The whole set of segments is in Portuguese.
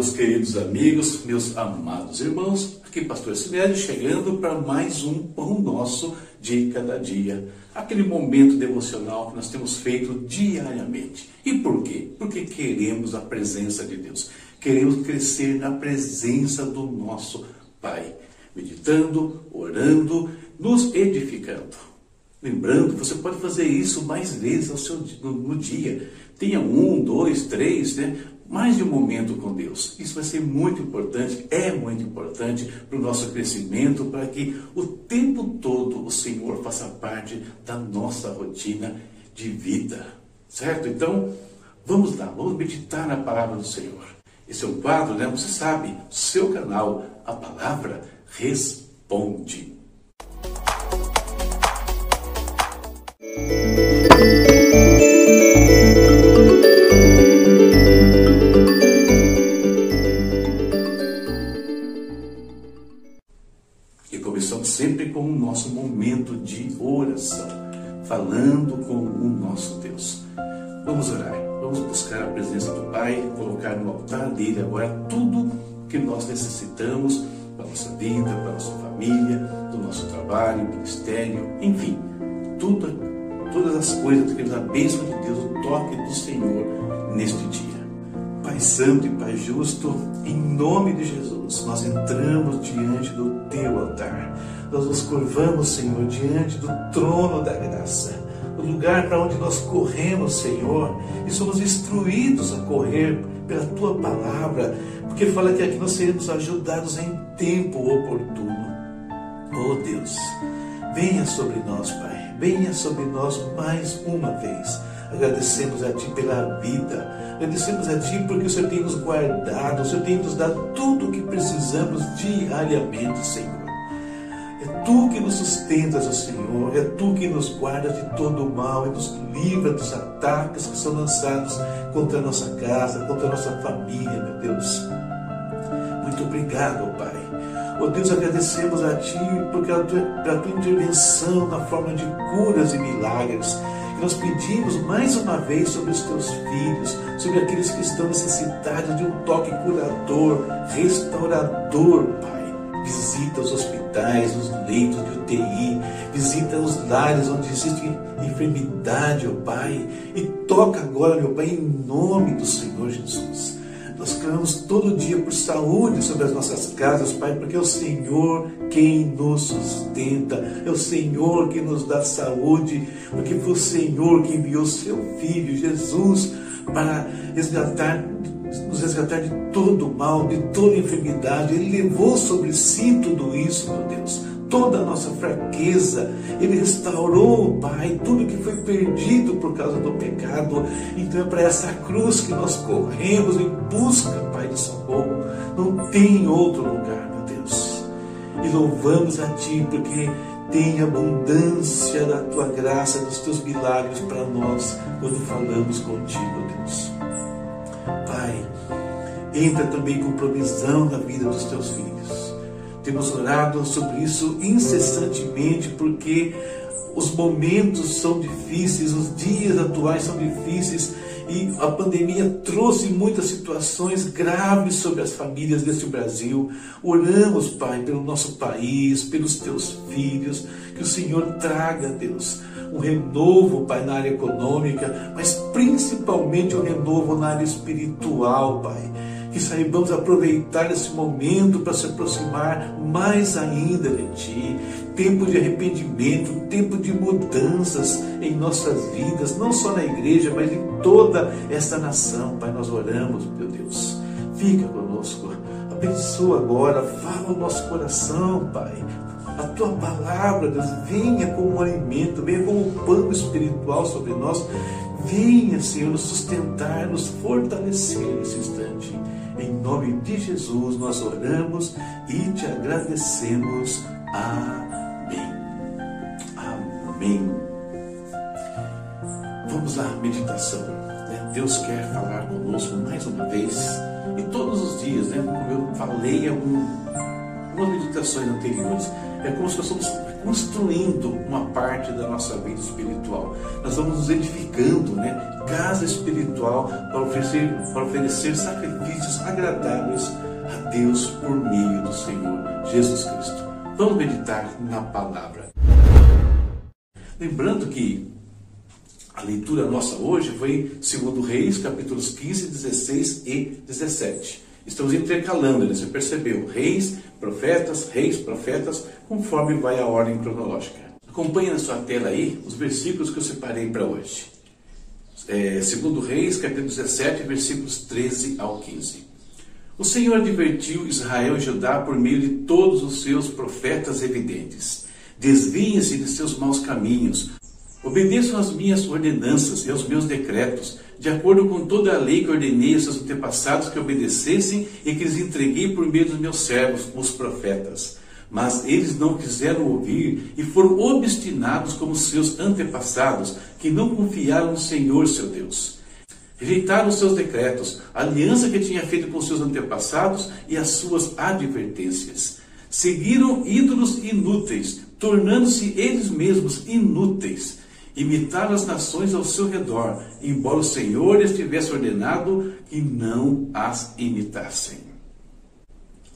Meus queridos amigos, meus amados irmãos. Aqui, Pastor Sinélio, chegando para mais um Pão Nosso de Cada Dia. Aquele momento devocional que nós temos feito diariamente. E por quê? Porque queremos a presença de Deus. Queremos crescer na presença do nosso Pai. Meditando, orando, nos edificando. Lembrando, você pode fazer isso mais vezes ao seu, no, no dia. Tenha um, dois, três, né? Mais de um momento com Deus. Isso vai ser muito importante, é muito importante para o nosso crescimento, para que o tempo todo o Senhor faça parte da nossa rotina de vida. Certo? Então, vamos lá, vamos meditar na palavra do Senhor. Esse é um quadro, né? Você sabe, seu canal, a palavra responde. Agora tudo que nós necessitamos para nossa vida, para nossa família, do nosso trabalho, ministério, enfim, tudo, todas as coisas, que a bênção de Deus, o toque do Senhor neste dia. Pai Santo e Pai Justo, em nome de Jesus, nós entramos diante do Teu altar. Nós nos curvamos, Senhor, diante do trono da graça, o lugar para onde nós corremos, Senhor, e somos instruídos a correr pela Tua palavra, porque fala que aqui nós seremos ajudados em tempo oportuno. Oh Deus, venha sobre nós, Pai, venha sobre nós mais uma vez Agradecemos a Ti pela vida. Agradecemos a Ti porque o Senhor tem nos guardado, o Senhor tem nos dado tudo o que precisamos diariamente, Senhor. É Tu que nos sustentas, ó Senhor. É Tu que nos guardas de todo o mal e nos livra dos ataques que são lançados contra a nossa casa, contra a nossa família, meu Deus. Muito obrigado, ó Pai. Ó Deus, agradecemos a Ti porque pela tua intervenção na forma de curas e milagres nós pedimos mais uma vez sobre os teus filhos, sobre aqueles que estão necessitados de um toque curador, restaurador, Pai. Visita os hospitais, os leitos de UTI, visita os lares onde existe enfermidade, ó Pai, e toca agora, meu Pai, em nome do Senhor Jesus. Nós clamamos todo dia por saúde sobre as nossas casas, Pai, porque é o Senhor quem nos sustenta, é o Senhor que nos dá saúde, porque foi o Senhor que enviou seu Filho, Jesus, para resgatar nos resgatar de todo o mal, de toda enfermidade. Ele levou sobre si tudo isso, meu Deus toda a nossa fraqueza. Ele restaurou, Pai, tudo que foi perdido por causa do pecado. Então é para essa cruz que nós corremos em busca, Pai, de socorro. Não tem outro lugar, meu Deus. E louvamos a Ti porque tem abundância da Tua graça, dos Teus milagres para nós quando falamos contigo, Deus. Entra também com provisão na vida dos Teus filhos temos orado sobre isso incessantemente, porque os momentos são difíceis, os dias atuais são difíceis e a pandemia trouxe muitas situações graves sobre as famílias deste Brasil. Oramos, Pai, pelo nosso país, pelos teus filhos, que o Senhor traga, Deus, um renovo, Pai, na área econômica, mas principalmente um renovo na área espiritual, Pai que saibamos aproveitar esse momento para se aproximar mais ainda de Ti. Tempo de arrependimento, tempo de mudanças em nossas vidas, não só na igreja, mas em toda esta nação. Pai, nós oramos, meu Deus. Fica conosco. Abençoa agora, fala o nosso coração, Pai. A tua palavra, Deus, venha como um alimento, venha como um pano espiritual sobre nós. Venha, Senhor, nos sustentar, nos fortalecer nesse instante. Em nome de Jesus nós oramos e te agradecemos. Amém. Amém. Vamos lá, meditação. Né? Deus quer falar conosco mais uma vez. E todos os dias, né? como eu falei em algumas meditações anteriores, é como se nós somos construindo uma parte da nossa vida espiritual. Nós vamos nos edificando, né? Casa espiritual para oferecer, para oferecer sacrifícios agradáveis a Deus por meio do Senhor Jesus Cristo. Vamos meditar na palavra. Lembrando que a leitura nossa hoje foi segundo Reis, capítulos 15, 16 e 17. Estamos intercalando, né? você percebeu? Reis, profetas, reis, profetas, conforme vai a ordem cronológica. Acompanhe na sua tela aí os versículos que eu separei para hoje. É, segundo Reis, capítulo 17, versículos 13 ao 15. O Senhor advertiu Israel e Judá por meio de todos os seus profetas evidentes. Desviem-se de seus maus caminhos, Obedeçam às minhas ordenanças e aos meus decretos, de acordo com toda a lei que ordenei aos seus antepassados que obedecessem e que lhes entreguei por meio dos meus servos, os profetas. Mas eles não quiseram ouvir e foram obstinados como seus antepassados, que não confiaram no Senhor seu Deus. Rejeitaram os seus decretos, a aliança que tinha feito com seus antepassados e as suas advertências. Seguiram ídolos inúteis, tornando-se eles mesmos inúteis imitar as nações ao seu redor, embora o Senhor lhes tivesse ordenado que não as imitassem.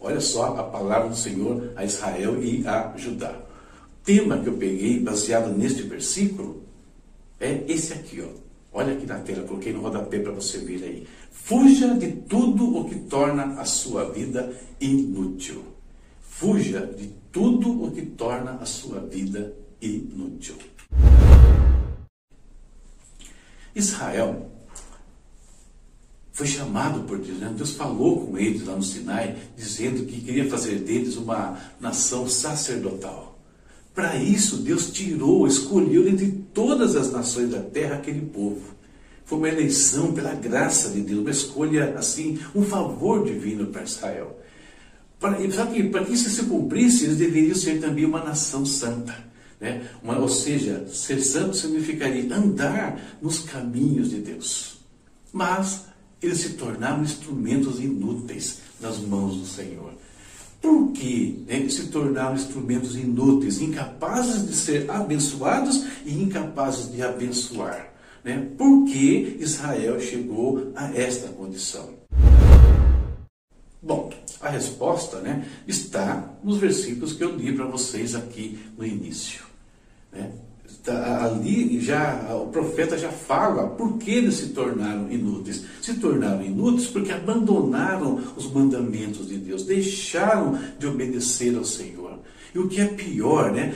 Olha só a palavra do Senhor a Israel e a Judá. O tema que eu peguei baseado neste versículo é esse aqui, ó. Olha aqui na tela, coloquei no rodapé para você ver aí. Fuja de tudo o que torna a sua vida inútil. Fuja de tudo o que torna a sua vida inútil. Israel foi chamado por Deus, né? Deus falou com eles lá no Sinai, dizendo que queria fazer deles uma nação sacerdotal. Para isso, Deus tirou, escolheu entre todas as nações da terra aquele povo. Foi uma eleição pela graça de Deus, uma escolha assim, um favor divino para Israel. Para, para que isso se cumprisse, eles deveriam ser também uma nação santa. Né? Uma, ou seja, ser santo significaria andar nos caminhos de Deus. Mas eles se tornaram instrumentos inúteis nas mãos do Senhor. Por que né, se tornaram instrumentos inúteis, incapazes de ser abençoados e incapazes de abençoar? Né? Por que Israel chegou a esta condição? Bom, a resposta né, está nos versículos que eu li para vocês aqui no início. Né? Tá, ali já o profeta já fala por que eles se tornaram inúteis. Se tornaram inúteis porque abandonaram os mandamentos de Deus, deixaram de obedecer ao Senhor. E o que é pior, né?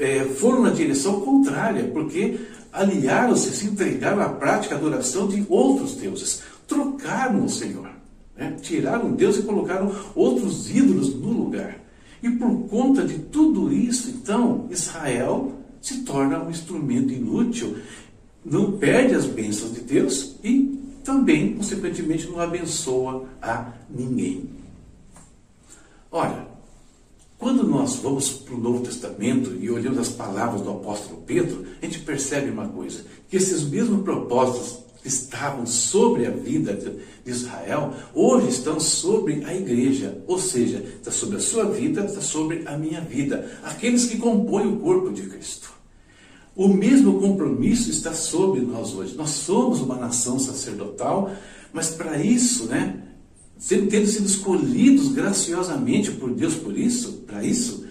É, foram na direção contrária, porque aliaram-se, se entregaram à prática, adoração de outros deuses, trocaram o Senhor, né? tiraram Deus e colocaram outros ídolos no lugar. E por conta de tudo isso, então, Israel se torna um instrumento inútil, não perde as bênçãos de Deus e também, consequentemente, não abençoa a ninguém. Ora, quando nós vamos para o Novo Testamento e olhamos as palavras do apóstolo Pedro, a gente percebe uma coisa: que esses mesmos propósitos estavam sobre a vida de Israel, hoje estão sobre a igreja, ou seja, está sobre a sua vida, está sobre a minha vida, aqueles que compõem o corpo de Cristo. O mesmo compromisso está sobre nós hoje. Nós somos uma nação sacerdotal, mas para isso, né, tendo sido escolhidos graciosamente por Deus por isso, para isso,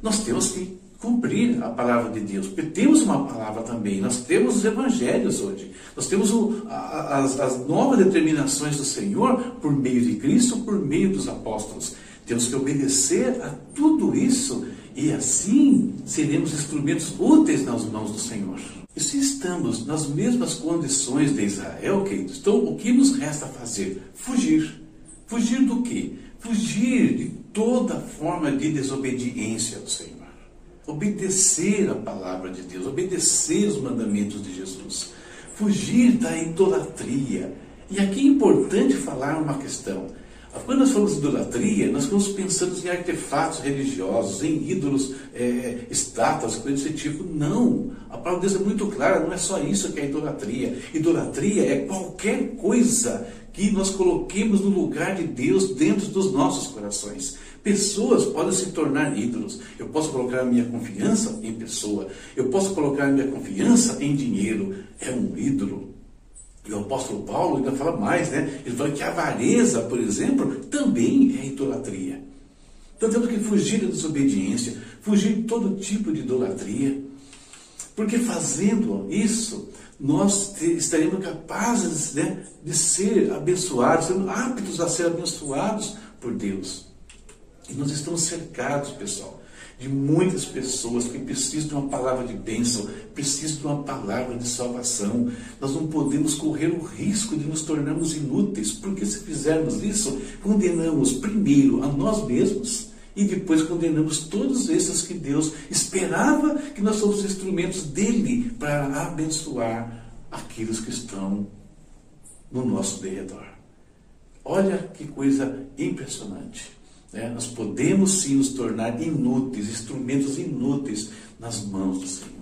nós temos que cumprir a palavra de Deus. Porque temos uma palavra também, nós temos os evangelhos hoje, nós temos o, a, as, as novas determinações do Senhor por meio de Cristo, por meio dos apóstolos. Temos que obedecer a tudo isso e assim seremos instrumentos úteis nas mãos do Senhor. E se estamos nas mesmas condições de Israel, queridos, então o que nos resta fazer? Fugir. Fugir do quê? Fugir de toda forma de desobediência ao Senhor obedecer a palavra de Deus, obedecer os mandamentos de Jesus, fugir da idolatria. E aqui é importante falar uma questão. Quando nós falamos de idolatria, nós estamos pensando em artefatos religiosos, em ídolos, é, estátuas, coisas desse tipo. Não. A palavra de Deus é muito clara, não é só isso que é idolatria. Idolatria é qualquer coisa que nós coloquemos no lugar de Deus dentro dos nossos corações. Pessoas podem se tornar ídolos. Eu posso colocar minha confiança em pessoa. Eu posso colocar minha confiança em dinheiro. É um ídolo. E o apóstolo Paulo ainda fala mais, né? Ele fala que a avareza, por exemplo, também é idolatria. Então temos que fugir da desobediência, fugir de todo tipo de idolatria. Porque fazendo isso, nós estaremos capazes né, de ser abençoados, sermos aptos a ser abençoados por Deus. E nós estamos cercados, pessoal, de muitas pessoas que precisam de uma palavra de bênção, precisam de uma palavra de salvação. Nós não podemos correr o risco de nos tornarmos inúteis, porque se fizermos isso, condenamos primeiro a nós mesmos e depois condenamos todos esses que Deus esperava que nós fôssemos instrumentos dele para abençoar aqueles que estão no nosso derredor. Olha que coisa impressionante. Né? Nós podemos sim nos tornar inúteis, instrumentos inúteis nas mãos do Senhor.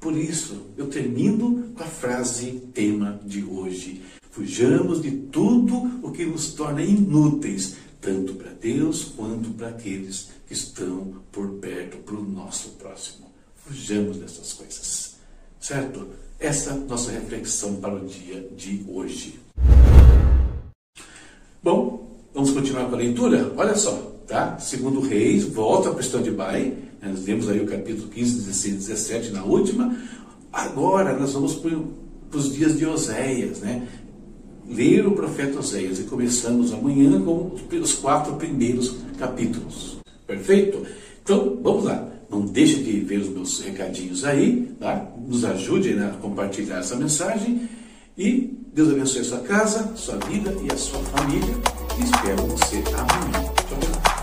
Por isso, eu termino com a frase tema de hoje. Fujamos de tudo o que nos torna inúteis, tanto para Deus quanto para aqueles que estão por perto, para o nosso próximo. Fujamos dessas coisas. Certo? Essa é a nossa reflexão para o dia de hoje. Continuar com a leitura? Olha só, tá? Segundo Reis, volta a questão de Bai. Nós vemos aí o capítulo 15, 16, 17 na última. Agora nós vamos para os dias de Oséias, né? ler o profeta Oséias e começamos amanhã com os quatro primeiros capítulos. Perfeito? Então, vamos lá. Não deixe de ver os meus recadinhos aí, tá? Nos ajude a compartilhar essa mensagem e Deus abençoe a sua casa, sua vida e a sua família. E espero você amanhã. Tchau, tchau.